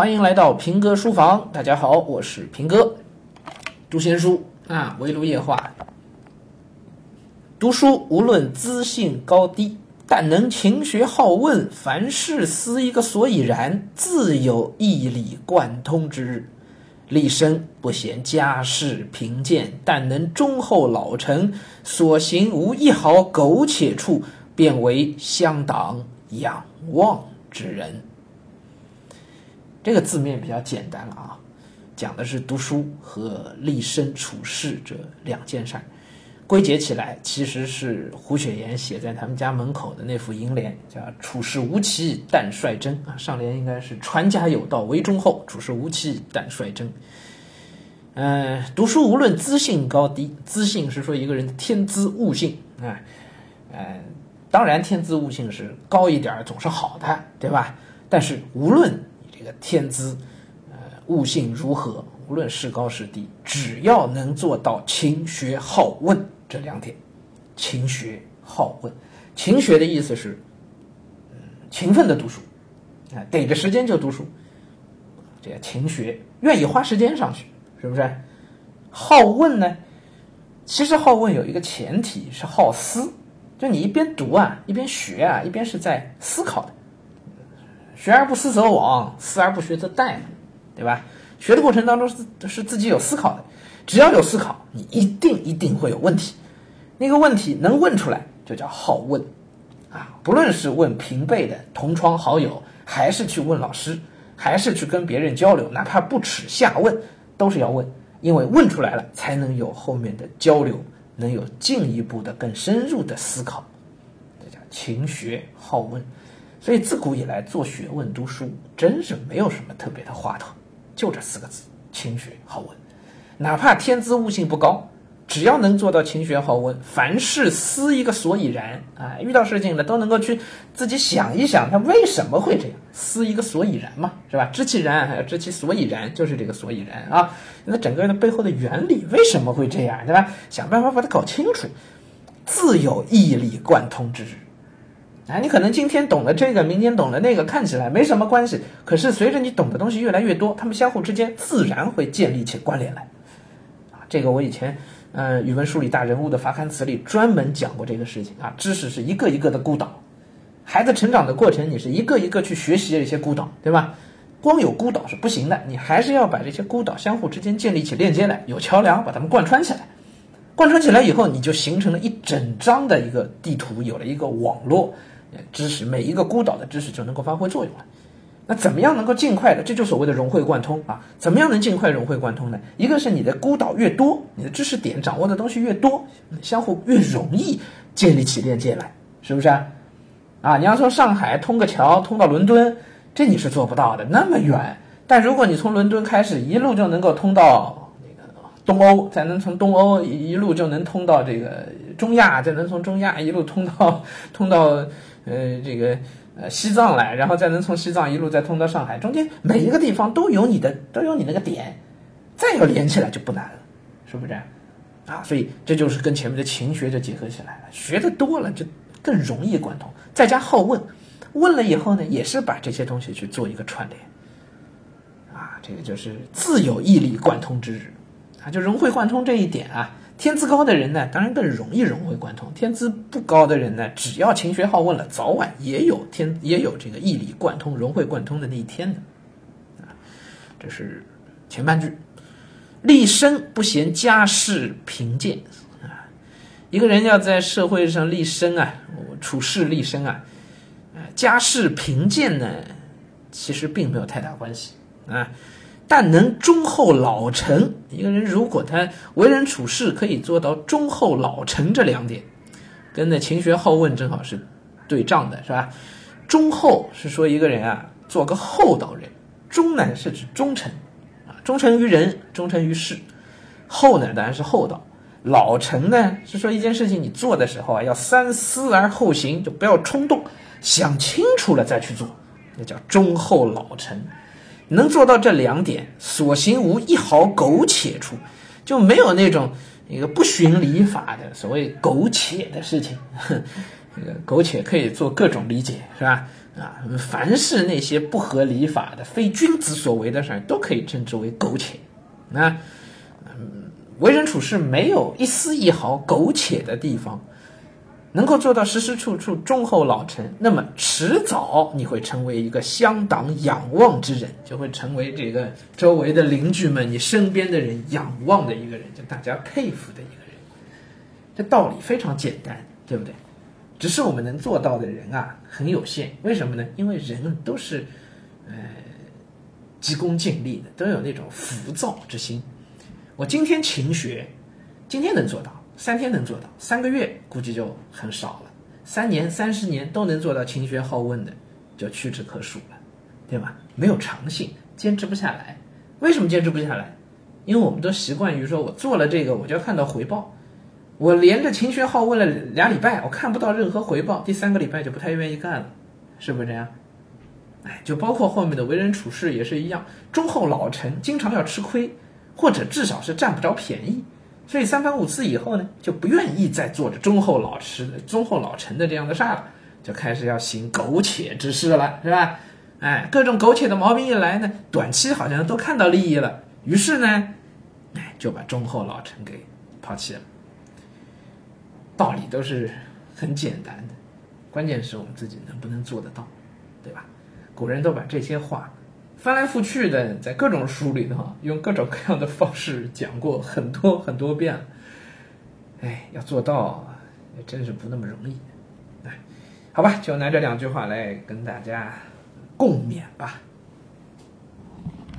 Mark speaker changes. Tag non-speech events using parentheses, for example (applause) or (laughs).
Speaker 1: 欢迎来到平哥书房。大家好，我是平哥。读闲书啊，围炉夜话。读书无论资性高低，但能勤学好问，凡事思一个所以然，自有义理贯通之日。立身不嫌家世贫贱，但能忠厚老成，所行无一毫苟且处，便为乡党仰望之人。这个字面比较简单了啊，讲的是读书和立身处世这两件事儿。归结起来，其实是胡雪岩写在他们家门口的那副楹联，叫“处世无奇但率真”啊。上联应该是“传家有道为忠厚，处世无奇但率真”。嗯，读书无论资性高低，资性是说一个人的天资悟性啊，嗯，当然天资悟性是高一点总是好的，对吧？但是无论这个天资，呃，悟性如何，无论是高是低，只要能做到勤学好问。这两点，勤学好问。勤学的意思是，勤奋的读书，啊，逮着时间就读书，这个勤学，愿意花时间上去，是不是？好问呢？其实好问有一个前提是好思，就你一边读啊，一边学啊，一边是在思考的。学而不思则罔，思而不学则殆，对吧？学的过程当中是是自己有思考的，只要有思考，你一定一定会有问题。那个问题能问出来，就叫好问，啊，不论是问平辈的同窗好友，还是去问老师，还是去跟别人交流，哪怕不耻下问，都是要问，因为问出来了，才能有后面的交流，能有进一步的更深入的思考，这叫勤学好问。所以自古以来做学问读书，真是没有什么特别的话头，就这四个字：勤学好问。哪怕天资悟性不高。只要能做到勤学好问，凡事思一个所以然啊，遇到事情了都能够去自己想一想，他为什么会这样，思一个所以然嘛，是吧？知其然还要知其所以然，就是这个所以然啊。那整个的背后的原理为什么会这样，对吧？想办法把它搞清楚，自有义理贯通之日。啊，你可能今天懂了这个，明天懂了那个，看起来没什么关系，可是随着你懂的东西越来越多，他们相互之间自然会建立起关联来。啊，这个我以前。呃，语文书里大人物的发刊词里专门讲过这个事情啊。知识是一个一个的孤岛，孩子成长的过程，你是一个一个去学习这些孤岛，对吧？光有孤岛是不行的，你还是要把这些孤岛相互之间建立起链接来，有桥梁把它们贯穿起来。贯穿起来以后，你就形成了一整张的一个地图，有了一个网络，知识每一个孤岛的知识就能够发挥作用了。那怎么样能够尽快的？这就所谓的融会贯通啊！怎么样能尽快融会贯通呢？一个是你的孤岛越多，你的知识点掌握的东西越多，相互越容易建立起链接来，是不是啊？你要从上海通个桥通到伦敦，这你是做不到的，那么远。但如果你从伦敦开始，一路就能够通到东欧，再能从东欧一一路就能通到这个中亚，再能从中亚一路通到 (laughs) 通到呃这个。呃，西藏来，然后再能从西藏一路再通到上海，中间每一个地方都有你的，都有你那个点，再要连起来就不难了，是不是？啊，所以这就是跟前面的勤学就结合起来了，学的多了就更容易贯通，再加好问，问了以后呢，也是把这些东西去做一个串联，啊，这个就是自有毅力贯通之日，啊，就融会贯通这一点啊。天资高的人呢，当然更容易融会贯通；天资不高的人呢，只要勤学好问了，早晚也有天也有这个义理贯通、融会贯通的那一天的。啊，这是前半句。立身不嫌家世贫贱啊，一个人要在社会上立身啊，处事立身啊，家世贫贱呢，其实并没有太大关系啊。但能忠厚老成，一个人如果他为人处事可以做到忠厚老成这两点，跟那勤学好问正好是对仗的，是吧？忠厚是说一个人啊，做个厚道人；忠呢是指忠诚啊，忠诚于人，忠诚于事；厚呢当然是厚道；老成呢是说一件事情你做的时候啊，要三思而后行，就不要冲动，想清楚了再去做，那叫忠厚老成。能做到这两点，所行无一毫苟且处，就没有那种一个不循礼法的所谓苟且的事情。(laughs) 这个苟且可以做各种理解，是吧？啊，凡是那些不合理法的、非君子所为的事，都可以称之为苟且。那，嗯，为人处事没有一丝一毫苟且的地方，能够做到时时处处忠厚老成，那么迟早你会成为一个相当仰望之人，就会成为这个周围的邻居们、你身边的人仰望的一个人，就大家佩服的一个人。这道理非常简单，对不对？只是我们能做到的人啊很有限，为什么呢？因为人都是，呃，急功近利的，都有那种浮躁之心。我今天勤学，今天能做到，三天能做到，三个月估计就很少了。三年、三十年都能做到勤学好问的，就屈指可数了，对吧？没有长性，坚持不下来。为什么坚持不下来？因为我们都习惯于说，我做了这个，我就要看到回报。我连着勤学好问了俩礼拜，我看不到任何回报，第三个礼拜就不太愿意干了，是不是这样？哎，就包括后面的为人处事也是一样，忠厚老成，经常要吃亏，或者至少是占不着便宜，所以三番五次以后呢，就不愿意再做着忠厚老实、忠厚老臣的这样的事儿了，就开始要行苟且之事了，是吧？哎，各种苟且的毛病一来呢，短期好像都看到利益了，于是呢，哎，就把忠厚老臣给抛弃了。道理都是很简单的，关键是我们自己能不能做得到，对吧？古人都把这些话翻来覆去的在各种书里头用各种各样的方式讲过很多很多遍。哎，要做到也真是不那么容易。哎，好吧，就拿这两句话来跟大家共勉吧。